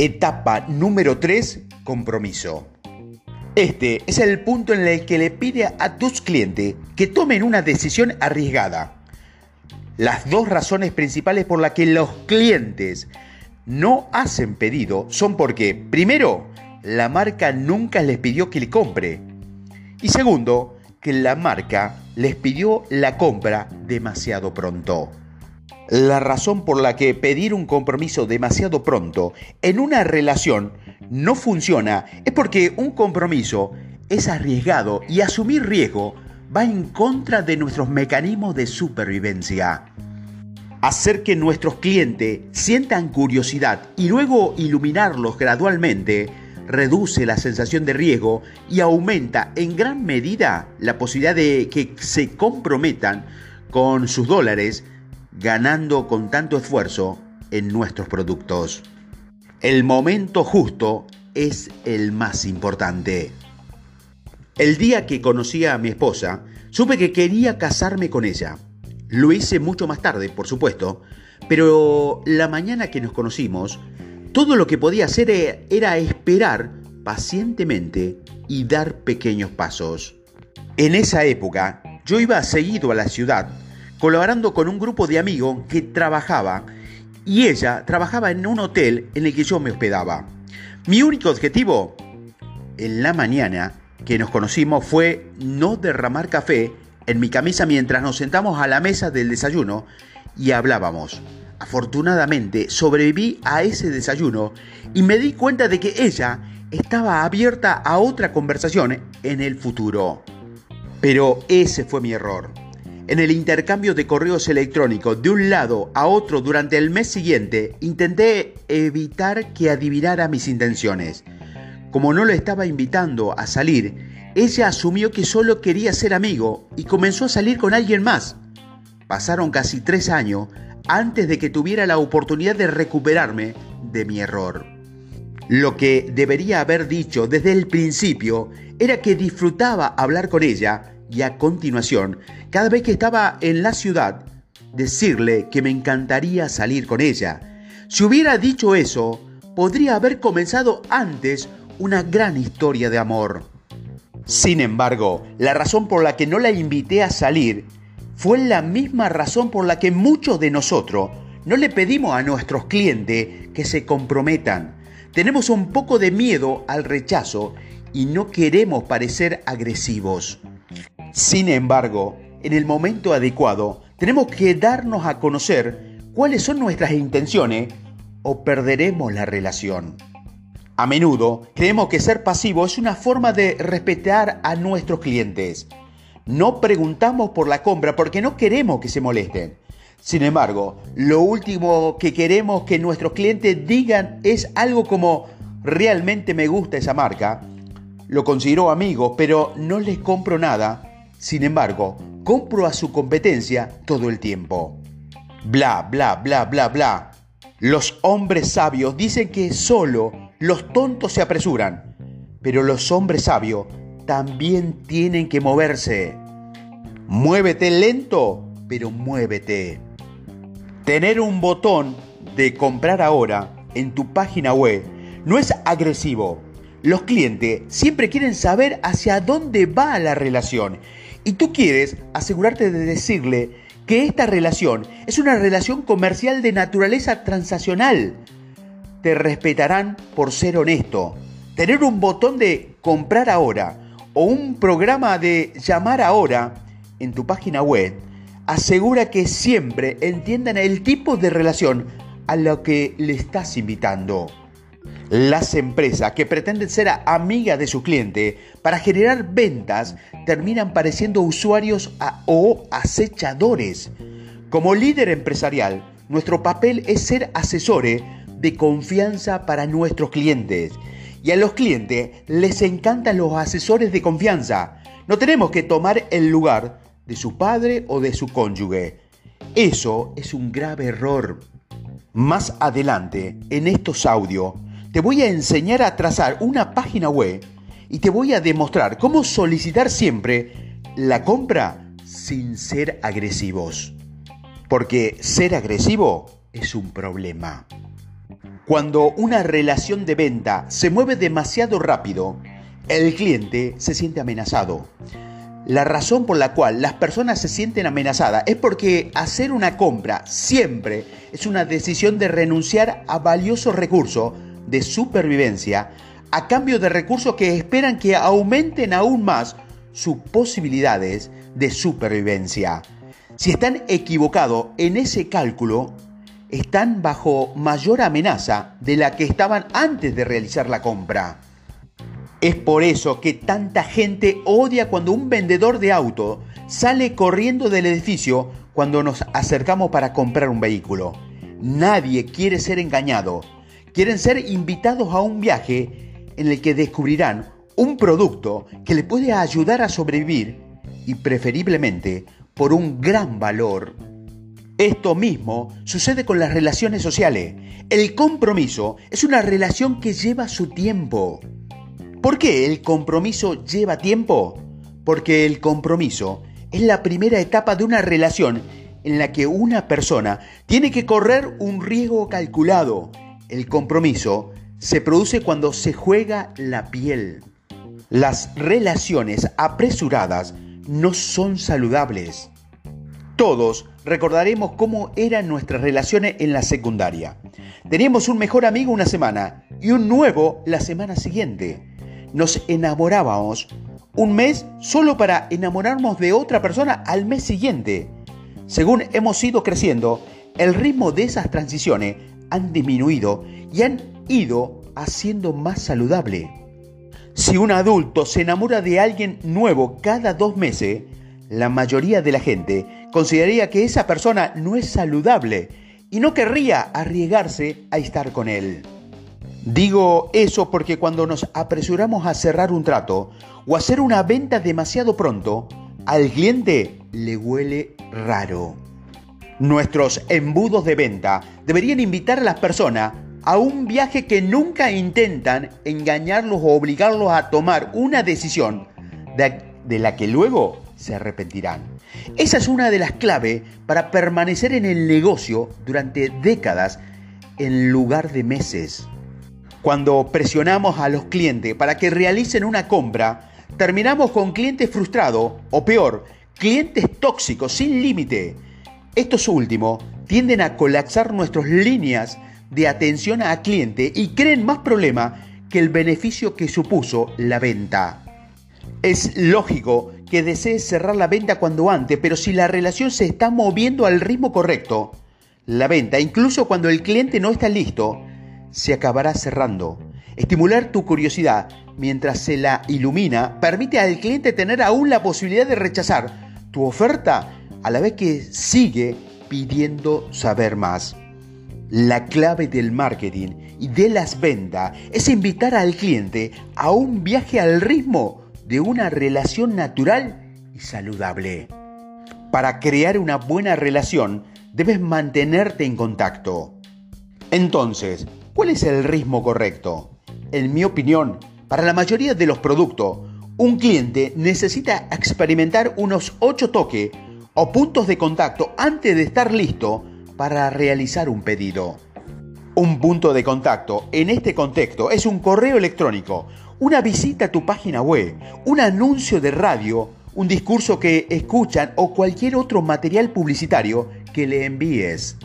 Etapa número 3, compromiso. Este es el punto en el que le pide a tus clientes que tomen una decisión arriesgada. Las dos razones principales por las que los clientes no hacen pedido son porque, primero, la marca nunca les pidió que le compre. Y segundo, que la marca les pidió la compra demasiado pronto. La razón por la que pedir un compromiso demasiado pronto en una relación no funciona es porque un compromiso es arriesgado y asumir riesgo va en contra de nuestros mecanismos de supervivencia. Hacer que nuestros clientes sientan curiosidad y luego iluminarlos gradualmente reduce la sensación de riesgo y aumenta en gran medida la posibilidad de que se comprometan con sus dólares ganando con tanto esfuerzo en nuestros productos. El momento justo es el más importante. El día que conocí a mi esposa, supe que quería casarme con ella. Lo hice mucho más tarde, por supuesto, pero la mañana que nos conocimos, todo lo que podía hacer e-, era esperar pacientemente y dar pequeños pasos. En esa época, yo iba seguido a la ciudad colaborando con un grupo de amigos que trabajaba y ella trabajaba en un hotel en el que yo me hospedaba. Mi único objetivo en la mañana que nos conocimos fue no derramar café en mi camisa mientras nos sentamos a la mesa del desayuno y hablábamos. Afortunadamente sobreviví a ese desayuno y me di cuenta de que ella estaba abierta a otra conversación en el futuro. Pero ese fue mi error en el intercambio de correos electrónicos de un lado a otro durante el mes siguiente, intenté evitar que adivinara mis intenciones. Como no lo estaba invitando a salir, ella asumió que solo quería ser amigo y comenzó a salir con alguien más. Pasaron casi tres años antes de que tuviera la oportunidad de recuperarme de mi error. Lo que debería haber dicho desde el principio era que disfrutaba hablar con ella y a continuación, cada vez que estaba en la ciudad, decirle que me encantaría salir con ella. Si hubiera dicho eso, podría haber comenzado antes una gran historia de amor. Sin embargo, la razón por la que no la invité a salir fue la misma razón por la que muchos de nosotros no le pedimos a nuestros clientes que se comprometan. Tenemos un poco de miedo al rechazo y no queremos parecer agresivos. Sin embargo, en el momento adecuado, tenemos que darnos a conocer cuáles son nuestras intenciones o perderemos la relación. A menudo creemos que ser pasivo es una forma de respetar a nuestros clientes. No preguntamos por la compra porque no queremos que se molesten. Sin embargo, lo último que queremos que nuestros clientes digan es algo como realmente me gusta esa marca, lo considero amigo, pero no les compro nada sin embargo, compro a su competencia todo el tiempo. Bla, bla, bla, bla, bla. Los hombres sabios dicen que solo los tontos se apresuran, pero los hombres sabios también tienen que moverse. Muévete lento, pero muévete. Tener un botón de comprar ahora en tu página web no es agresivo. Los clientes siempre quieren saber hacia dónde va la relación y tú quieres asegurarte de decirle que esta relación es una relación comercial de naturaleza transaccional. Te respetarán por ser honesto. Tener un botón de comprar ahora o un programa de llamar ahora en tu página web asegura que siempre entiendan el tipo de relación a lo que le estás invitando. Las empresas que pretenden ser amigas de su cliente para generar ventas terminan pareciendo usuarios o acechadores. Como líder empresarial, nuestro papel es ser asesores de confianza para nuestros clientes. Y a los clientes les encantan los asesores de confianza. No tenemos que tomar el lugar de su padre o de su cónyuge. Eso es un grave error. Más adelante, en estos audios, te voy a enseñar a trazar una página web y te voy a demostrar cómo solicitar siempre la compra sin ser agresivos. Porque ser agresivo es un problema. Cuando una relación de venta se mueve demasiado rápido, el cliente se siente amenazado. La razón por la cual las personas se sienten amenazadas es porque hacer una compra siempre es una decisión de renunciar a valiosos recursos de supervivencia a cambio de recursos que esperan que aumenten aún más sus posibilidades de supervivencia. Si están equivocados en ese cálculo, están bajo mayor amenaza de la que estaban antes de realizar la compra. Es por eso que tanta gente odia cuando un vendedor de auto sale corriendo del edificio cuando nos acercamos para comprar un vehículo. Nadie quiere ser engañado. Quieren ser invitados a un viaje en el que descubrirán un producto que le puede ayudar a sobrevivir y preferiblemente por un gran valor. Esto mismo sucede con las relaciones sociales. El compromiso es una relación que lleva su tiempo. ¿Por qué el compromiso lleva tiempo? Porque el compromiso es la primera etapa de una relación en la que una persona tiene que correr un riesgo calculado. El compromiso se produce cuando se juega la piel. Las relaciones apresuradas no son saludables. Todos recordaremos cómo eran nuestras relaciones en la secundaria. Teníamos un mejor amigo una semana y un nuevo la semana siguiente nos enamorábamos un mes solo para enamorarnos de otra persona al mes siguiente. Según hemos ido creciendo, el ritmo de esas transiciones han disminuido y han ido haciendo más saludable. Si un adulto se enamora de alguien nuevo cada dos meses, la mayoría de la gente consideraría que esa persona no es saludable y no querría arriesgarse a estar con él. Digo eso porque cuando nos apresuramos a cerrar un trato o hacer una venta demasiado pronto, al cliente le huele raro. Nuestros embudos de venta deberían invitar a las personas a un viaje que nunca intentan engañarlos o obligarlos a tomar una decisión de, la que luego se arrepentirán. Esa es una de las claves para permanecer en el negocio durante décadas en lugar de meses. Cuando presionamos a los clientes para que realicen una compra, terminamos con clientes frustrados o peor, clientes tóxicos sin límite. Estos últimos tienden a colapsar nuestras líneas de atención a cliente y creen más problema que el beneficio que supuso la venta. Es lógico que desees cerrar la venta cuando antes, pero si la relación se está moviendo al ritmo correcto, la venta, incluso cuando el cliente no está listo, se acabará cerrando. Estimular tu curiosidad mientras se la ilumina permite al cliente tener aún la posibilidad de rechazar tu oferta a la vez que sigue pidiendo saber más. La clave del marketing y de las ventas es invitar al cliente a un viaje al ritmo de una relación natural y saludable. Para crear una buena relación debes mantenerte en contacto. Entonces, ¿Cuál es el ritmo correcto? En mi opinión, para la mayoría de los productos, un cliente necesita experimentar unos 8 toques o puntos de contacto antes de estar listo para realizar un pedido. Un punto de contacto en este contexto es un correo electrónico, una visita a tu página web, un anuncio de radio, un discurso que escuchan o cualquier otro material publicitario que le envíes.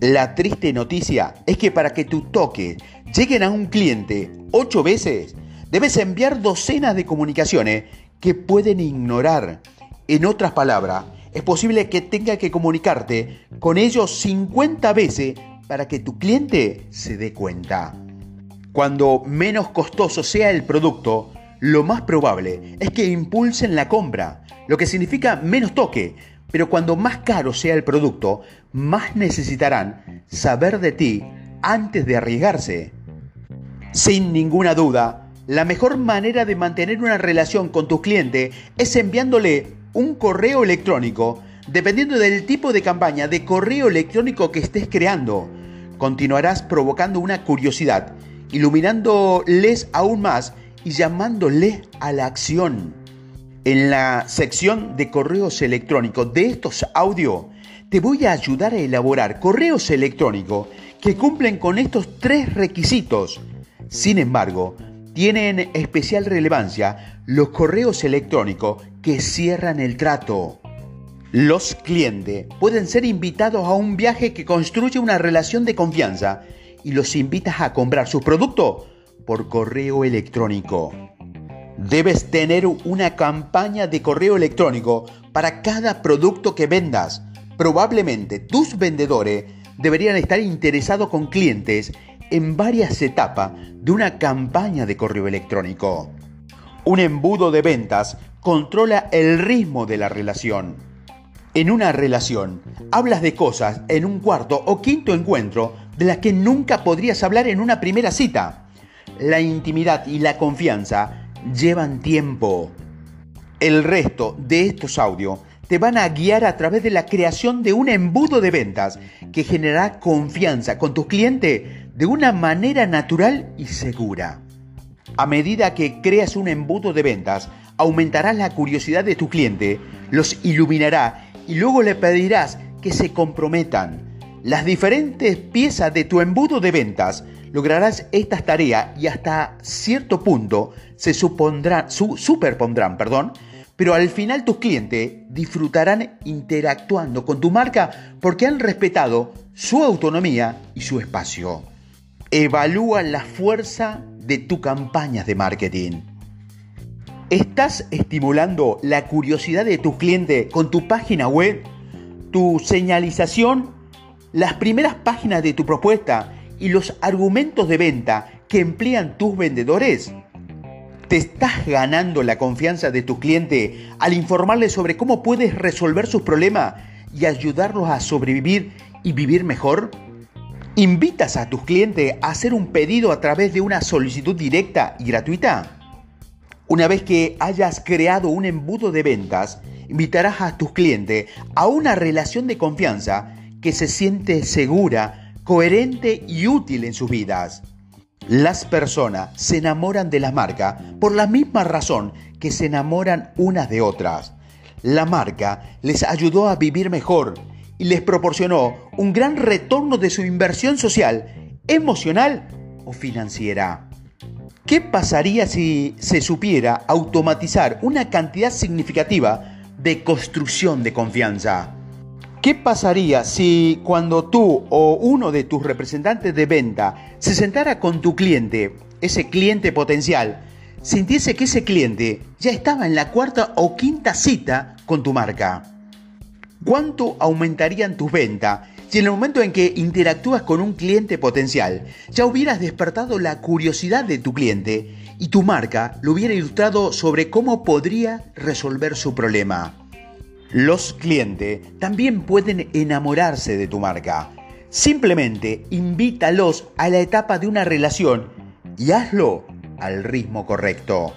La triste noticia es que para que tus toques lleguen a un cliente ocho veces, debes enviar docenas de comunicaciones que pueden ignorar. En otras palabras, es posible que tenga que comunicarte con ellos 50 veces para que tu cliente se dé cuenta. Cuando menos costoso sea el producto, lo más probable es que impulsen la compra, lo que significa menos toque, pero cuando más caro sea el producto, más necesitarán saber de ti antes de arriesgarse. Sin ninguna duda, la mejor manera de mantener una relación con tu cliente es enviándole un correo electrónico, dependiendo del tipo de campaña de correo electrónico que estés creando. Continuarás provocando una curiosidad, iluminándoles aún más y llamándoles a la acción. En la sección de correos electrónicos de estos audios, te voy a ayudar a elaborar correos electrónicos que cumplen con estos tres requisitos. Sin embargo, tienen especial relevancia los correos electrónicos que cierran el trato. Los clientes pueden ser invitados a un viaje que construye una relación de confianza y los invitas a comprar su producto por correo electrónico. Debes tener una campaña de correo electrónico para cada producto que vendas. Probablemente tus vendedores deberían estar interesados con clientes en varias etapas de una campaña de correo electrónico. Un embudo de ventas controla el ritmo de la relación. En una relación, hablas de cosas en un cuarto o quinto encuentro de las que nunca podrías hablar en una primera cita. La intimidad y la confianza llevan tiempo. El resto de estos audios te van a guiar a través de la creación de un embudo de ventas que generará confianza con tus clientes de una manera natural y segura. A medida que creas un embudo de ventas, aumentarás la curiosidad de tu cliente, los iluminará y luego le pedirás que se comprometan. Las diferentes piezas de tu embudo de ventas lograrás estas tareas y hasta cierto punto se superpondrán, perdón, pero al final tus clientes disfrutarán interactuando con tu marca porque han respetado su autonomía y su espacio. Evalúa la fuerza de tu campañas de marketing. ¿Estás estimulando la curiosidad de tus clientes con tu página web, tu señalización, las primeras páginas de tu propuesta y los argumentos de venta que emplean tus vendedores? ¿Te estás ganando la confianza de tu cliente al informarles sobre cómo puedes resolver sus problemas y ayudarlos a sobrevivir y vivir mejor? ¿Invitas a tus clientes a hacer un pedido a través de una solicitud directa y gratuita? Una vez que hayas creado un embudo de ventas, invitarás a tus clientes a una relación de confianza que se siente segura, coherente y útil en sus vidas. Las personas se enamoran de la marca por la misma razón que se enamoran unas de otras. La marca les ayudó a vivir mejor y les proporcionó un gran retorno de su inversión social, emocional o financiera. ¿Qué pasaría si se supiera automatizar una cantidad significativa de construcción de confianza? ¿Qué pasaría si cuando tú o uno de tus representantes de venta se sentara con tu cliente, ese cliente potencial, sintiese que ese cliente ya estaba en la cuarta o quinta cita con tu marca? ¿Cuánto aumentarían tus ventas si en el momento en que interactúas con un cliente potencial ya hubieras despertado la curiosidad de tu cliente y tu marca lo hubiera ilustrado sobre cómo podría resolver su problema? Los clientes también pueden enamorarse de tu marca. Simplemente invítalos a la etapa de una relación y hazlo al ritmo correcto.